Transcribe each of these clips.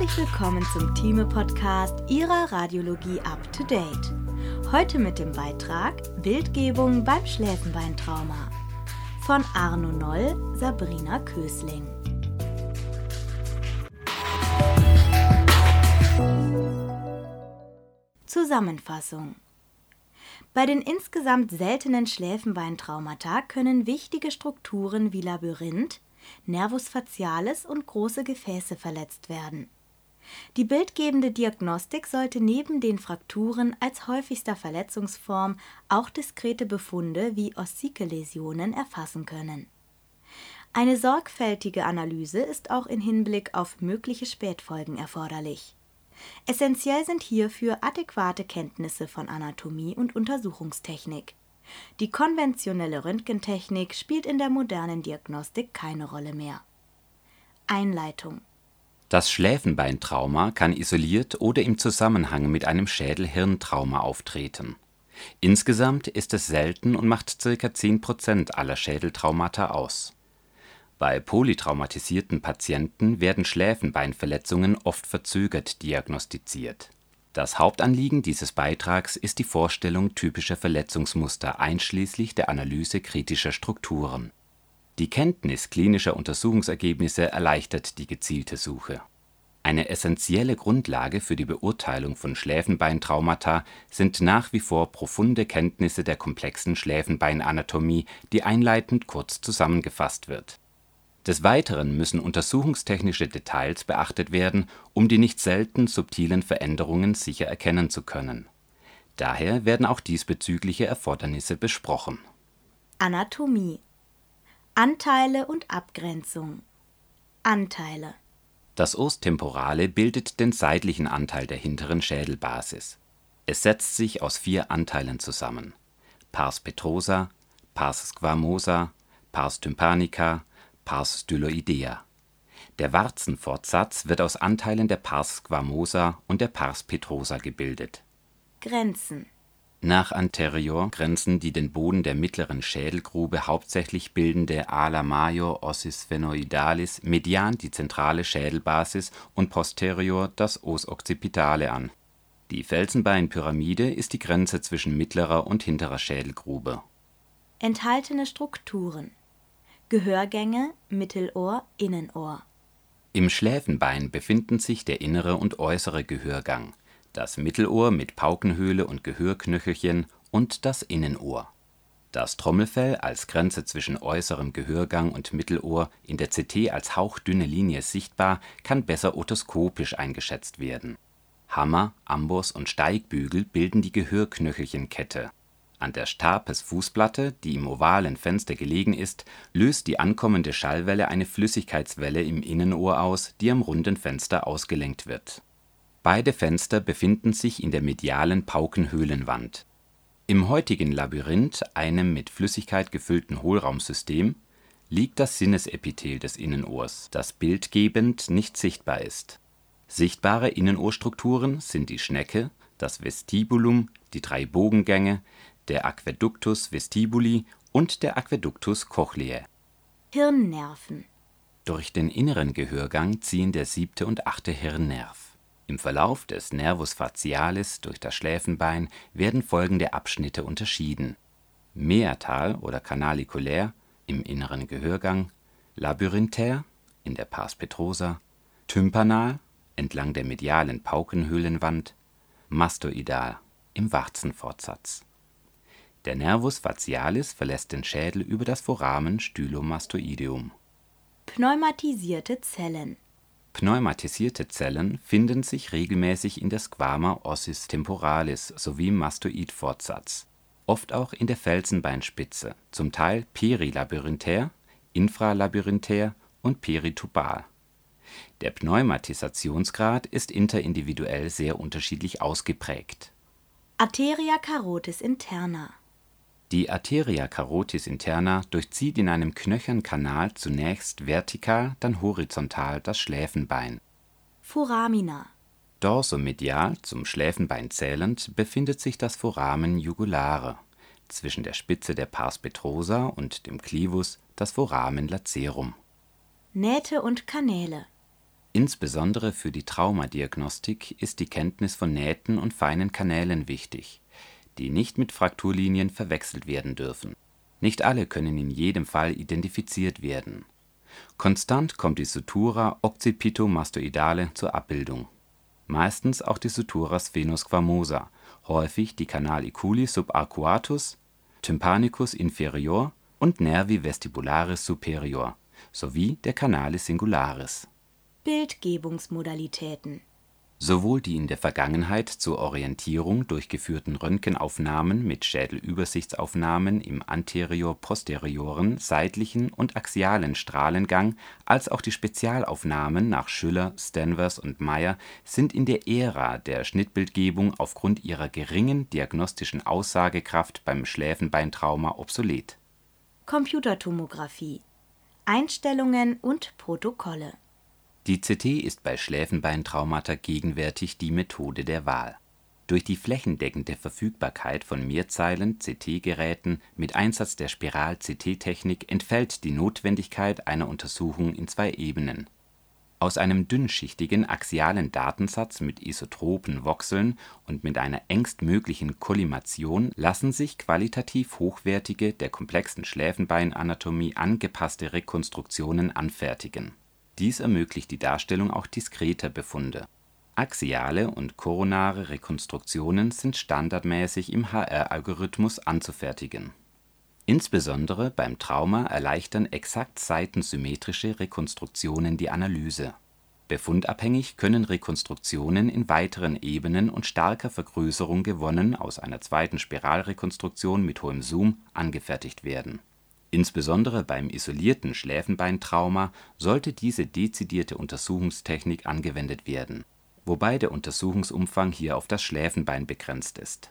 Herzlich willkommen zum Thieme-Podcast Ihrer Radiologie Up to Date. Heute mit dem Beitrag Bildgebung beim Schläfenbeintrauma von Arno Noll, Sabrina Kösling. Zusammenfassung bei den insgesamt seltenen Schläfenbeintraumata können wichtige Strukturen wie Labyrinth, Nervus facialis und große Gefäße verletzt werden. Die bildgebende Diagnostik sollte neben den Frakturen als häufigster Verletzungsform auch diskrete Befunde wie Ossikeläsionen erfassen können. Eine sorgfältige Analyse ist auch in Hinblick auf mögliche Spätfolgen erforderlich. Essentiell sind hierfür adäquate Kenntnisse von Anatomie und Untersuchungstechnik. Die konventionelle Röntgentechnik spielt in der modernen Diagnostik keine Rolle mehr. Einleitung Das Schläfenbeintrauma kann isoliert oder im Zusammenhang mit einem Schädel-Hirn-Trauma auftreten. Insgesamt ist es selten und macht ca. 10% aller Schädeltraumata aus. Bei polytraumatisierten Patienten werden Schläfenbeinverletzungen oft verzögert diagnostiziert das Hauptanliegen dieses Beitrags ist die Vorstellung typischer Verletzungsmuster einschließlich der Analyse kritischer Strukturen. Die Kenntnis klinischer Untersuchungsergebnisse erleichtert die gezielte Suche. Eine essentielle Grundlage für die Beurteilung von Schläfenbeintraumata sind nach wie vor profunde Kenntnisse der komplexen Schläfenbeinanatomie, die einleitend kurz zusammengefasst wird des Weiteren müssen untersuchungstechnische Details beachtet werden, um die nicht selten subtilen Veränderungen sicher erkennen zu können. Daher werden auch diesbezügliche Erfordernisse besprochen. Anatomie Anteile und Abgrenzung Anteile Das Os temporale bildet den seitlichen Anteil der hinteren Schädelbasis. Es setzt sich aus vier Anteilen zusammen: Pars petrosa, Pars squamosa, Pars tympanica Pars styloidea. Der Warzenfortsatz wird aus Anteilen der Pars squamosa und der Pars petrosa gebildet. Grenzen Nach anterior grenzen die den Boden der mittleren Schädelgrube hauptsächlich bildende Ala major ossis sphenoidalis median die zentrale Schädelbasis und posterior das Os occipitale an. Die Felsenbeinpyramide ist die Grenze zwischen mittlerer und hinterer Schädelgrube. Enthaltene Strukturen Gehörgänge, Mittelohr, Innenohr. Im Schläfenbein befinden sich der innere und äußere Gehörgang, das Mittelohr mit Paukenhöhle und Gehörknöchelchen und das Innenohr. Das Trommelfell als Grenze zwischen äußerem Gehörgang und Mittelohr in der CT als hauchdünne Linie sichtbar, kann besser otoskopisch eingeschätzt werden. Hammer, Amboss und Steigbügel bilden die Gehörknöchelchenkette an der Stapes-Fußplatte, die im ovalen Fenster gelegen ist, löst die ankommende Schallwelle eine Flüssigkeitswelle im Innenohr aus, die am runden Fenster ausgelenkt wird. Beide Fenster befinden sich in der medialen Paukenhöhlenwand. Im heutigen Labyrinth, einem mit Flüssigkeit gefüllten Hohlraumsystem, liegt das Sinnesepithel des Innenohrs, das bildgebend nicht sichtbar ist. Sichtbare Innenohrstrukturen sind die Schnecke, das Vestibulum, die drei Bogengänge, der Aquäductus vestibuli und der Aquäductus cochleae. Hirnnerven Durch den inneren Gehörgang ziehen der siebte und achte Hirnnerv. Im Verlauf des Nervus facialis durch das Schläfenbein werden folgende Abschnitte unterschieden: Meatal oder canaliculär im inneren Gehörgang, labyrinthär in der Pars petrosa, tympanal entlang der medialen Paukenhöhlenwand, mastoidal im Warzenfortsatz. Der Nervus facialis verlässt den Schädel über das Foramen Stylomastoideum. Pneumatisierte Zellen Pneumatisierte Zellen finden sich regelmäßig in der Squama ossis temporalis sowie im Mastoidfortsatz, oft auch in der Felsenbeinspitze, zum Teil perilabyrinthär, infralabyrinthär und peritubal. Der Pneumatisationsgrad ist interindividuell sehr unterschiedlich ausgeprägt. Arteria carotis interna die Arteria carotis interna durchzieht in einem Knöchernkanal zunächst vertikal, dann horizontal das Schläfenbein. Foramina Dorsomedial zum Schläfenbein zählend befindet sich das Foramen jugulare, zwischen der Spitze der Pars petrosa und dem Clivus das Foramen lacerum. Nähte und Kanäle Insbesondere für die Traumadiagnostik ist die Kenntnis von Nähten und feinen Kanälen wichtig, die nicht mit Frakturlinien verwechselt werden dürfen. Nicht alle können in jedem Fall identifiziert werden. Konstant kommt die Sutura occipito-mastoidale zur Abbildung, meistens auch die Sutura spheno-squamosa, häufig die Canaliculi subarcuatus, Tympanicus inferior und Nervi vestibularis superior sowie der Canalis singularis. Bildgebungsmodalitäten Sowohl die in der Vergangenheit zur Orientierung durchgeführten Röntgenaufnahmen mit Schädelübersichtsaufnahmen im anterior-posterioren, seitlichen und axialen Strahlengang als auch die Spezialaufnahmen nach Schüller, Stenvers und Meyer sind in der Ära der Schnittbildgebung aufgrund ihrer geringen diagnostischen Aussagekraft beim Schläfenbeintrauma obsolet. Computertomographie Einstellungen und Protokolle die CT ist bei Schläfenbeintraumata gegenwärtig die Methode der Wahl. Durch die flächendeckende Verfügbarkeit von Mehrzeilen-CT-Geräten mit Einsatz der Spiral-CT-Technik entfällt die Notwendigkeit einer Untersuchung in zwei Ebenen. Aus einem dünnschichtigen axialen Datensatz mit isotropen Voxeln und mit einer engstmöglichen Kollimation lassen sich qualitativ hochwertige, der komplexen Schläfenbeinanatomie angepasste Rekonstruktionen anfertigen dies ermöglicht die Darstellung auch diskreter Befunde. Axiale und koronare Rekonstruktionen sind standardmäßig im HR-Algorithmus anzufertigen. Insbesondere beim Trauma erleichtern exakt seitensymmetrische Rekonstruktionen die Analyse. Befundabhängig können Rekonstruktionen in weiteren Ebenen und starker Vergrößerung gewonnen aus einer zweiten Spiralrekonstruktion mit hohem Zoom angefertigt werden Insbesondere beim isolierten Schläfenbeintrauma sollte diese dezidierte Untersuchungstechnik angewendet werden, wobei der Untersuchungsumfang hier auf das Schläfenbein begrenzt ist.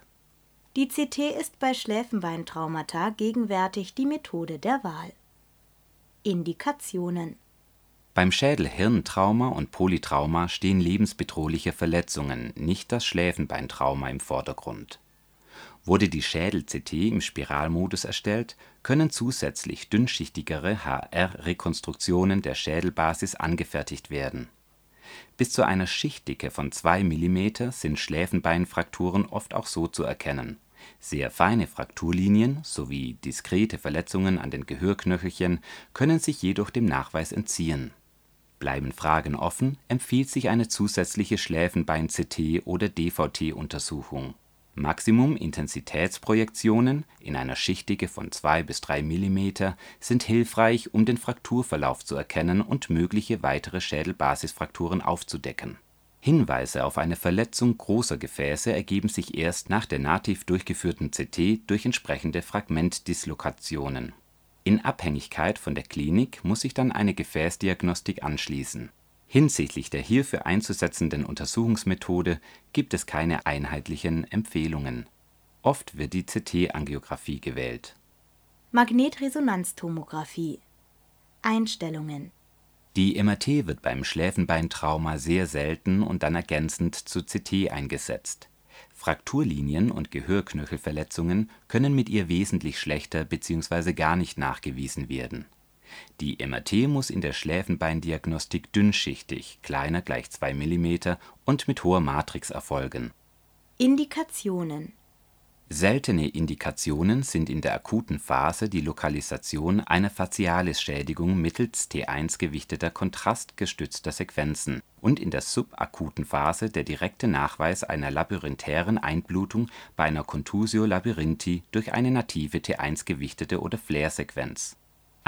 Die CT ist bei Schläfenbeintraumata gegenwärtig die Methode der Wahl. Indikationen Beim Schädel-Hirntrauma und Polytrauma stehen lebensbedrohliche Verletzungen, nicht das Schläfenbeintrauma im Vordergrund Wurde die Schädel-CT im Spiralmodus erstellt, können zusätzlich dünnschichtigere HR-Rekonstruktionen der Schädelbasis angefertigt werden. Bis zu einer Schichtdicke von 2 mm sind Schläfenbeinfrakturen oft auch so zu erkennen. Sehr feine Frakturlinien sowie diskrete Verletzungen an den Gehörknöchelchen können sich jedoch dem Nachweis entziehen. Bleiben Fragen offen, empfiehlt sich eine zusätzliche Schläfenbein-CT oder DVT-Untersuchung Maximum-Intensitätsprojektionen in einer Schichtdicke von 2 bis 3 mm sind hilfreich, um den Frakturverlauf zu erkennen und mögliche weitere Schädelbasisfrakturen aufzudecken. Hinweise auf eine Verletzung großer Gefäße ergeben sich erst nach der nativ durchgeführten CT durch entsprechende Fragmentdislokationen. In Abhängigkeit von der Klinik muss sich dann eine Gefäßdiagnostik anschließen Hinsichtlich der hierfür einzusetzenden Untersuchungsmethode gibt es keine einheitlichen Empfehlungen. Oft wird die CT-Angiografie gewählt. Magnetresonanztomographie Einstellungen Die MRT wird beim Schläfenbeintrauma sehr selten und dann ergänzend zur CT eingesetzt. Frakturlinien und Gehörknöchelverletzungen können mit ihr wesentlich schlechter bzw. gar nicht nachgewiesen werden die MRT muss in der Schläfenbeindiagnostik dünnschichtig (kleiner gleich 2 mm) und mit hoher Matrix erfolgen. Indikationen Seltene Indikationen sind in der akuten Phase die Lokalisation einer Facialisschädigung mittels T1 gewichteter kontrastgestützter Sequenzen und in der subakuten Phase der direkte Nachweis einer labyrinthiären Einblutung bei einer Contusio labyrinthi durch eine native T1 gewichtete oder Flair-Sequenz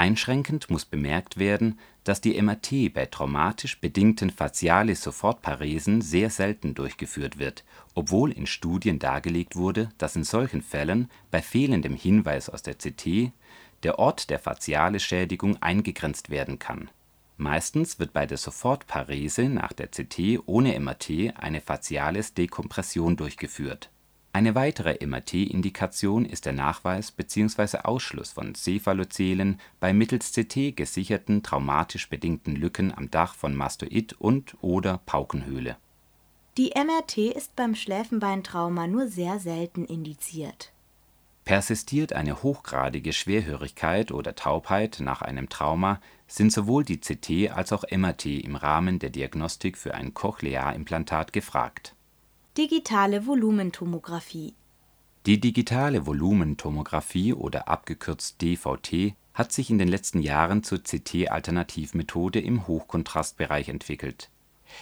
Einschränkend muss bemerkt werden, dass die MRT bei traumatisch bedingten Facialis-Sofortparesen sehr selten durchgeführt wird, obwohl in Studien dargelegt wurde, dass in solchen Fällen bei fehlendem Hinweis aus der CT der Ort der Facialisschädigung eingegrenzt werden kann. Meistens wird bei der Sofortparese nach der CT ohne MRT eine Facialis-Dekompression durchgeführt eine weitere MRT-Indikation ist der Nachweis bzw. Ausschluss von Cephalozelen bei mittels CT gesicherten traumatisch bedingten Lücken am Dach von Mastoid und/oder Paukenhöhle. Die MRT ist beim Schläfenbeintrauma nur sehr selten indiziert Persistiert eine hochgradige Schwerhörigkeit oder Taubheit nach einem Trauma, sind sowohl die CT als auch MRT im Rahmen der Diagnostik für ein Cochlearimplantat gefragt. Digitale Volumentomographie Die digitale Volumentomographie oder abgekürzt DVT hat sich in den letzten Jahren zur CT-Alternativmethode im Hochkontrastbereich entwickelt.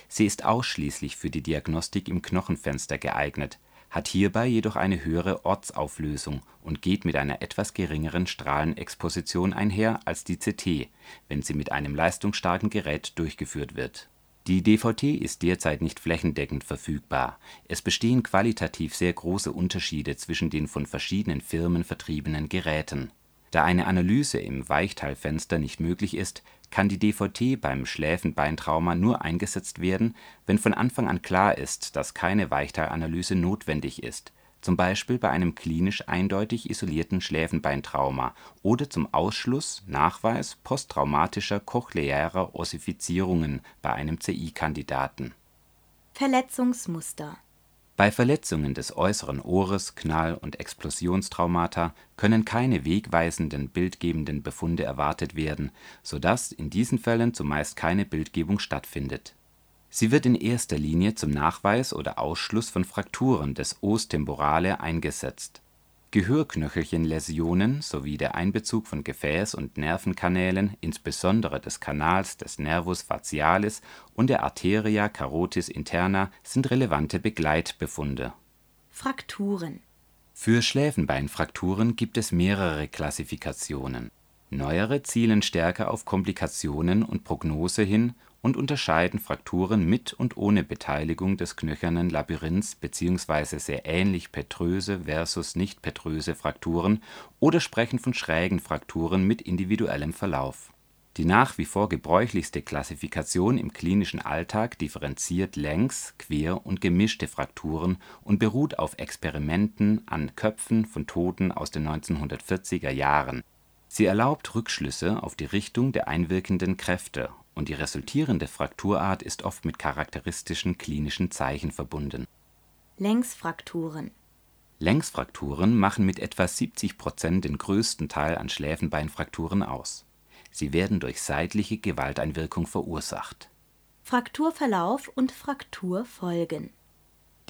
Sie ist ausschließlich für die Diagnostik im Knochenfenster geeignet hat hierbei jedoch eine höhere Ortsauflösung und geht mit einer etwas geringeren Strahlenexposition einher als die CT, wenn sie mit einem leistungsstarken Gerät durchgeführt wird. Die DVT ist derzeit nicht flächendeckend verfügbar, es bestehen qualitativ sehr große Unterschiede zwischen den von verschiedenen Firmen vertriebenen Geräten. Da eine Analyse im Weichteilfenster nicht möglich ist kann die DVT beim Schläfenbeintrauma nur eingesetzt werden, wenn von Anfang an klar ist, dass keine Weichteilanalyse notwendig ist, zum Beispiel bei einem klinisch eindeutig isolierten Schläfenbeintrauma oder zum Ausschluss/Nachweis posttraumatischer cochlearer Ossifizierungen bei einem CI-Kandidaten. Verletzungsmuster bei Verletzungen des äußeren Ohres, Knall und Explosionstraumata können keine wegweisenden bildgebenden Befunde erwartet werden, so dass in diesen Fällen zumeist keine Bildgebung stattfindet. Sie wird in erster Linie zum Nachweis oder Ausschluss von Frakturen des Os temporale eingesetzt Gehörknöchelchenläsionen sowie der Einbezug von Gefäß und Nervenkanälen, insbesondere des Kanals des Nervus facialis und der Arteria carotis interna sind relevante Begleitbefunde. Frakturen Für Schläfenbeinfrakturen gibt es mehrere Klassifikationen. Neuere zielen stärker auf Komplikationen und Prognose hin und unterscheiden Frakturen mit und ohne Beteiligung des knöchernen Labyrinths bzw. sehr ähnlich petröse versus nicht-petröse Frakturen oder sprechen von schrägen Frakturen mit individuellem Verlauf. Die nach wie vor gebräuchlichste Klassifikation im klinischen Alltag differenziert Längs -, Quer - und gemischte Frakturen und beruht auf Experimenten an Köpfen von Toten aus den 1940er Jahren. Sie erlaubt Rückschlüsse auf die Richtung der einwirkenden Kräfte und die resultierende Frakturart ist oft mit charakteristischen klinischen Zeichen verbunden. Längsfrakturen Längsfrakturen machen mit etwa 70 Prozent den größten Teil an Schläfenbeinfrakturen aus. Sie werden durch seitliche Gewalteinwirkung verursacht. Frakturverlauf und Frakturfolgen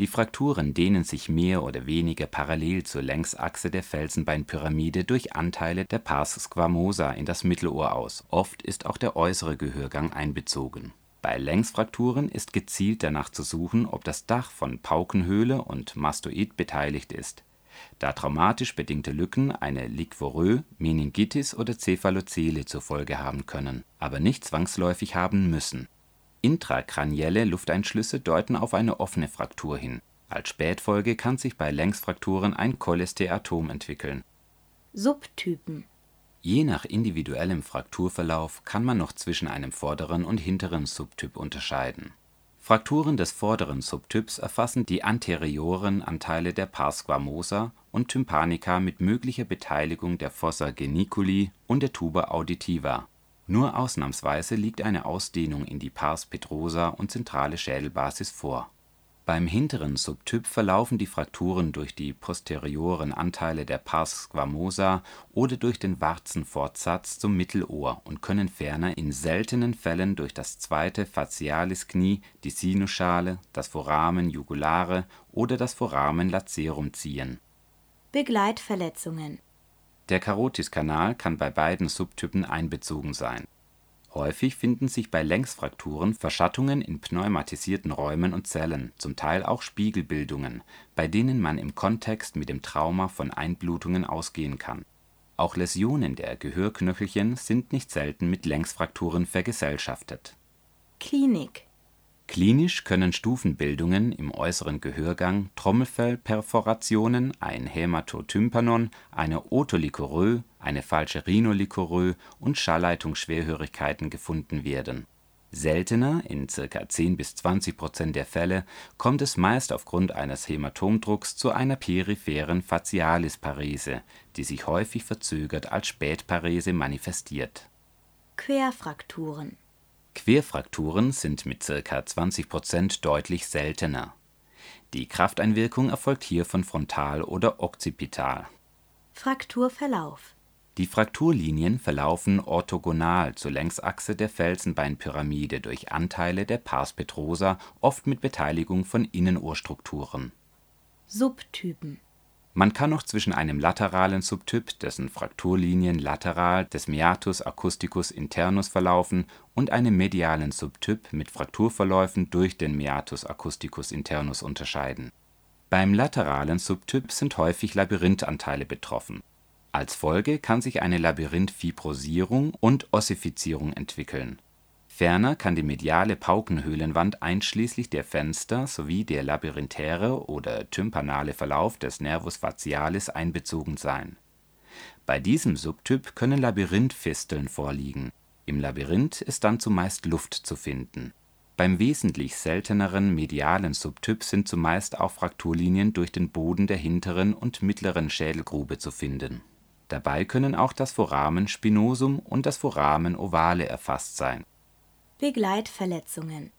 die Frakturen dehnen sich mehr oder weniger parallel zur Längsachse der Felsenbeinpyramide durch Anteile der Pars squamosa in das Mittelohr aus, oft ist auch der äußere Gehörgang einbezogen. Bei Längsfrakturen ist gezielt danach zu suchen, ob das Dach von Paukenhöhle und Mastoid beteiligt ist, da traumatisch bedingte Lücken eine Liquorö, Meningitis oder Cephalozele zur Folge haben können, aber nicht zwangsläufig haben müssen Intrakranielle Lufteinschlüsse deuten auf eine offene Fraktur hin. Als Spätfolge kann sich bei Längsfrakturen ein Cholesteatom entwickeln. Subtypen Je nach individuellem Frakturverlauf kann man noch zwischen einem vorderen und hinteren Subtyp unterscheiden. Frakturen des vorderen Subtyps erfassen die anterioren Anteile der Pars squamosa und Tympanica mit möglicher Beteiligung der Fossa geniculi und der Tuba auditiva nur ausnahmsweise liegt eine Ausdehnung in die Pars petrosa und zentrale Schädelbasis vor. Beim hinteren Subtyp verlaufen die Frakturen durch die posterioren Anteile der Pars squamosa oder durch den Warzenfortsatz zum Mittelohr und können ferner in seltenen Fällen durch das zweite Facialisknie, die Sinusschale, das Foramen jugulare oder das Foramen lacerum ziehen. Begleitverletzungen der Karotiskanal kann bei beiden Subtypen einbezogen sein. Häufig finden sich bei Längsfrakturen Verschattungen in pneumatisierten Räumen und Zellen, zum Teil auch Spiegelbildungen, bei denen man im Kontext mit dem Trauma von Einblutungen ausgehen kann. Auch Läsionen der Gehörknöchelchen sind nicht selten mit Längsfrakturen vergesellschaftet. Klinik Klinisch können Stufenbildungen im äußeren Gehörgang, Trommelfellperforationen, ein Hämatotympanon, eine Otolikorö, eine falsche Rhinolikorö und Schallleitungsschwerhörigkeiten gefunden werden. Seltener, in ca. 10 bis 20 Prozent der Fälle, kommt es meist aufgrund eines Hämatomdrucks zu einer peripheren Facialisparese, die sich häufig verzögert als Spätparese manifestiert. Querfrakturen Querfrakturen sind mit ca. 20 Prozent deutlich seltener. Die Krafteinwirkung erfolgt hier von frontal oder okzipital. Frakturverlauf Die Frakturlinien verlaufen orthogonal zur Längsachse der Felsenbeinpyramide durch Anteile der Pars Petrosa, oft mit Beteiligung von Innenohrstrukturen. Subtypen Man kann noch zwischen einem lateralen Subtyp, dessen Frakturlinien lateral des Meatus acousticus internus verlaufen, und einem medialen Subtyp mit Frakturverläufen durch den Meatus acousticus internus unterscheiden. Beim lateralen Subtyp sind häufig Labyrinthanteile betroffen. Als Folge kann sich eine Labyrinthfibrosierung und Ossifizierung entwickeln. Ferner kann die mediale Paukenhöhlenwand einschließlich der Fenster sowie der labyrinthere oder tympanale Verlauf des Nervus facialis einbezogen sein. Bei diesem Subtyp können Labyrinthfisteln vorliegen. Im Labyrinth ist dann zumeist Luft zu finden. Beim wesentlich selteneren medialen Subtyp sind zumeist auch Frakturlinien durch den Boden der hinteren und mittleren Schädelgrube zu finden. Dabei können auch das Foramen spinosum und das Foramen ovale erfasst sein. Begleitverletzungen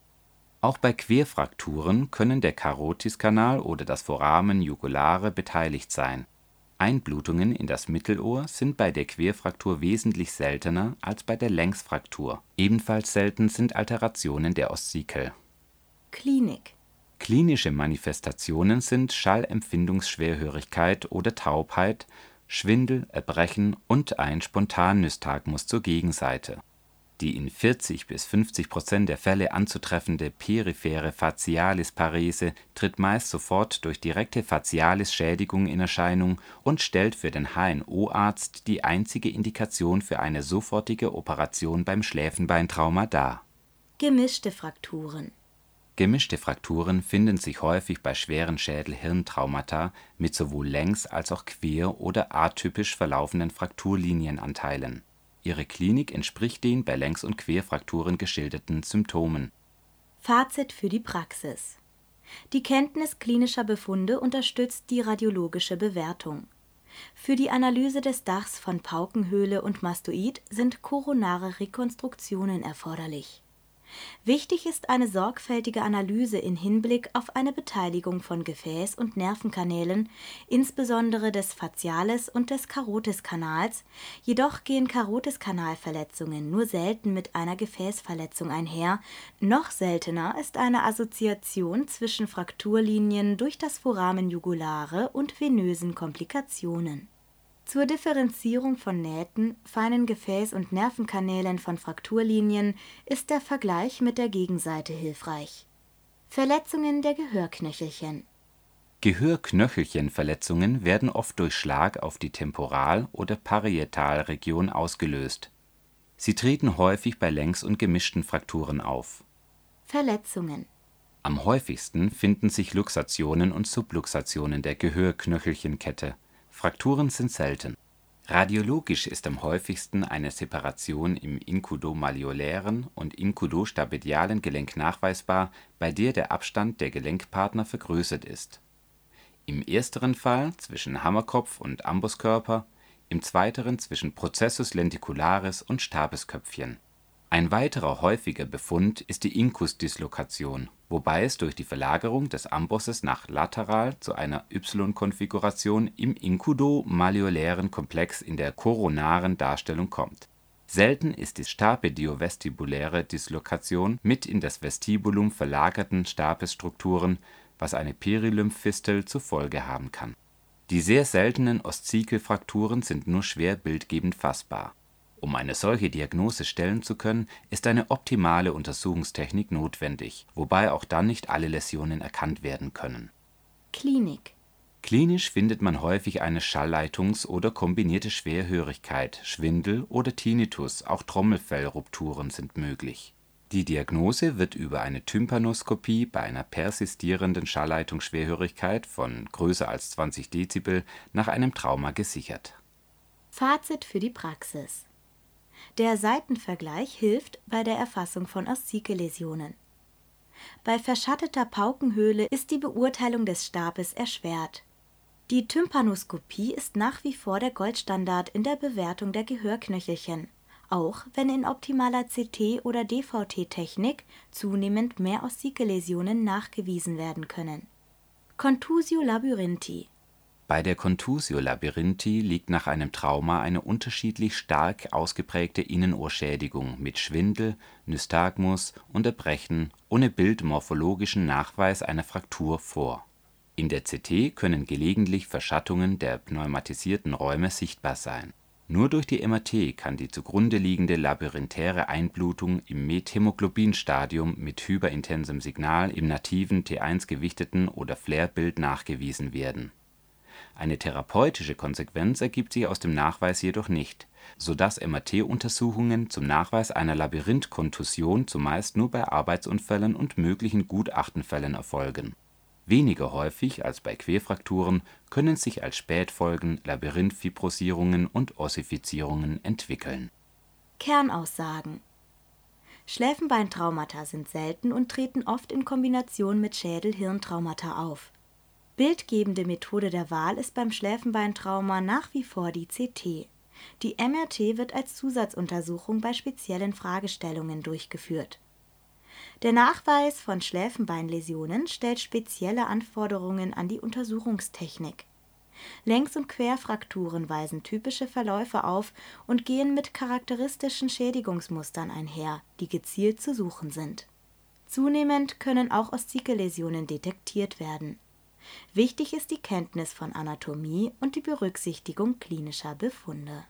Auch bei Querfrakturen können der Karotiskanal oder das Foramen jugulare beteiligt sein. Einblutungen in das Mittelohr sind bei der Querfraktur wesentlich seltener als bei der Längsfraktur. Ebenfalls selten sind Alterationen der Ossikel. Klinik Klinische Manifestationen sind Schallempfindungsschwerhörigkeit oder Taubheit, Schwindel, Erbrechen und ein Spontannystagmus zur Gegenseite. Die in 40 bis 50 Prozent der Fälle anzutreffende periphere Facialisparese tritt meist sofort durch direkte Facialisschädigung in Erscheinung und stellt für den HNO-Arzt die einzige Indikation für eine sofortige Operation beim Schläfenbeintrauma dar. Gemischte Frakturen Gemischte Frakturen finden sich häufig bei schweren Schädel-Hirntraumata mit sowohl längs als auch quer oder atypisch verlaufenden Frakturlinienanteilen. Ihre Klinik entspricht den bei Längs und Querfrakturen geschilderten Symptomen. Fazit für die Praxis Die Kenntnis klinischer Befunde unterstützt die radiologische Bewertung. Für die Analyse des Dachs von Paukenhöhle und Mastoid sind koronare Rekonstruktionen erforderlich Wichtig ist eine sorgfältige Analyse in Hinblick auf eine Beteiligung von Gefäß und Nervenkanälen, insbesondere des Faciales und des Karotiskanals, jedoch gehen Karotiskanalverletzungen nur selten mit einer Gefäßverletzung einher, noch seltener ist eine Assoziation zwischen Frakturlinien durch das Foramen jugulare und venösen Komplikationen zur Differenzierung von Nähten, feinen Gefäß und Nervenkanälen von Frakturlinien ist der Vergleich mit der Gegenseite hilfreich. Verletzungen der Gehörknöchelchen Gehörknöchelchenverletzungen werden oft durch Schlag auf die Temporal oder Parietalregion ausgelöst. Sie treten häufig bei Längs und gemischten Frakturen auf. Verletzungen Am häufigsten finden sich Luxationen und Subluxationen der Gehörknöchelchenkette Frakturen sind selten. Radiologisch ist am häufigsten eine Separation im inkudo-malleolären und inkudo-stapedialen Gelenk nachweisbar, bei der der Abstand der Gelenkpartner vergrößert ist. Im ersteren Fall zwischen Hammerkopf und Ambuskörper, im zweiteren zwischen Processus lenticularis und Stabesköpfchen ein weiterer häufiger Befund ist die Incusdislokation, wobei es durch die Verlagerung des Ambosses nach lateral zu einer Y-Konfiguration im inkudo-malleolären Komplex in der koronaren Darstellung kommt. Selten ist die stapediovestibuläre Dislokation mit in das Vestibulum verlagerten Stapesstrukturen, was eine Perilymphfistel zur Folge haben kann. Die sehr seltenen Oszikelfrakturen sind nur schwer bildgebend fassbar um eine solche Diagnose stellen zu können, ist eine optimale Untersuchungstechnik notwendig, wobei auch dann nicht alle Läsionen erkannt werden können. Klinik Klinisch findet man häufig eine Schallleitungs oder kombinierte Schwerhörigkeit, Schwindel oder Tinnitus, auch Trommelfellrupturen sind möglich. Die Diagnose wird über eine Tympanoskopie bei einer persistierenden Schallleitungsschwerhörigkeit von größer als 20 Dezibel nach einem Trauma gesichert. Fazit für die Praxis der Seitenvergleich hilft bei der Erfassung von Oszike-Läsionen. Bei verschatteter Paukenhöhle ist die Beurteilung des Stabes erschwert. Die Tympanoskopie ist nach wie vor der Goldstandard in der Bewertung der Gehörknöchelchen, auch wenn in optimaler CT- oder DVT-Technik zunehmend mehr Oszike-Läsionen nachgewiesen werden können. Contusio labyrinthi Bei der Contusio labyrinthici liegt nach einem Trauma eine unterschiedlich stark ausgeprägte Innenohrschädigung mit Schwindel, Nystagmus und Erbrechen ohne bildmorphologischen Nachweis einer Fraktur vor. In der CT können gelegentlich Verschattungen der pneumatisierten Räume sichtbar sein. Nur durch die MRT kann die zugrundeliegende labyrinthiäre Einblutung im Methämoglobin-Stadium mit hyperintensem Signal im nativen T1-gewichteten oder FLAIR-Bild nachgewiesen werden eine therapeutische Konsequenz ergibt sich aus dem Nachweis jedoch nicht, so dass MRT-Untersuchungen zum Nachweis einer Labyrinth-Kontusion zumeist nur bei Arbeitsunfällen und möglichen Gutachtenfällen erfolgen. Weniger häufig als bei Querfrakturen können sich als Spätfolgen Labyrinth-Fibrosierungen und Ossifizierungen entwickeln. Kernaussagen Schläfenbeintraumata sind selten und treten oft in Kombination mit Schädel-Hirntraumata auf Bildgebende Methode der Wahl ist beim Schläfenbeintrauma nach wie vor die CT. Die MRT wird als Zusatzuntersuchung bei speziellen Fragestellungen durchgeführt. Der Nachweis von Schläfenbeinläsionen stellt spezielle Anforderungen an die Untersuchungstechnik. Längs und Querfrakturen weisen typische Verläufe auf und gehen mit charakteristischen Schädigungsmustern einher, die gezielt zu suchen sind. Zunehmend können auch Oszikeläsionen detektiert werden Wichtig ist die Kenntnis von Anatomie und die Berücksichtigung klinischer Befunde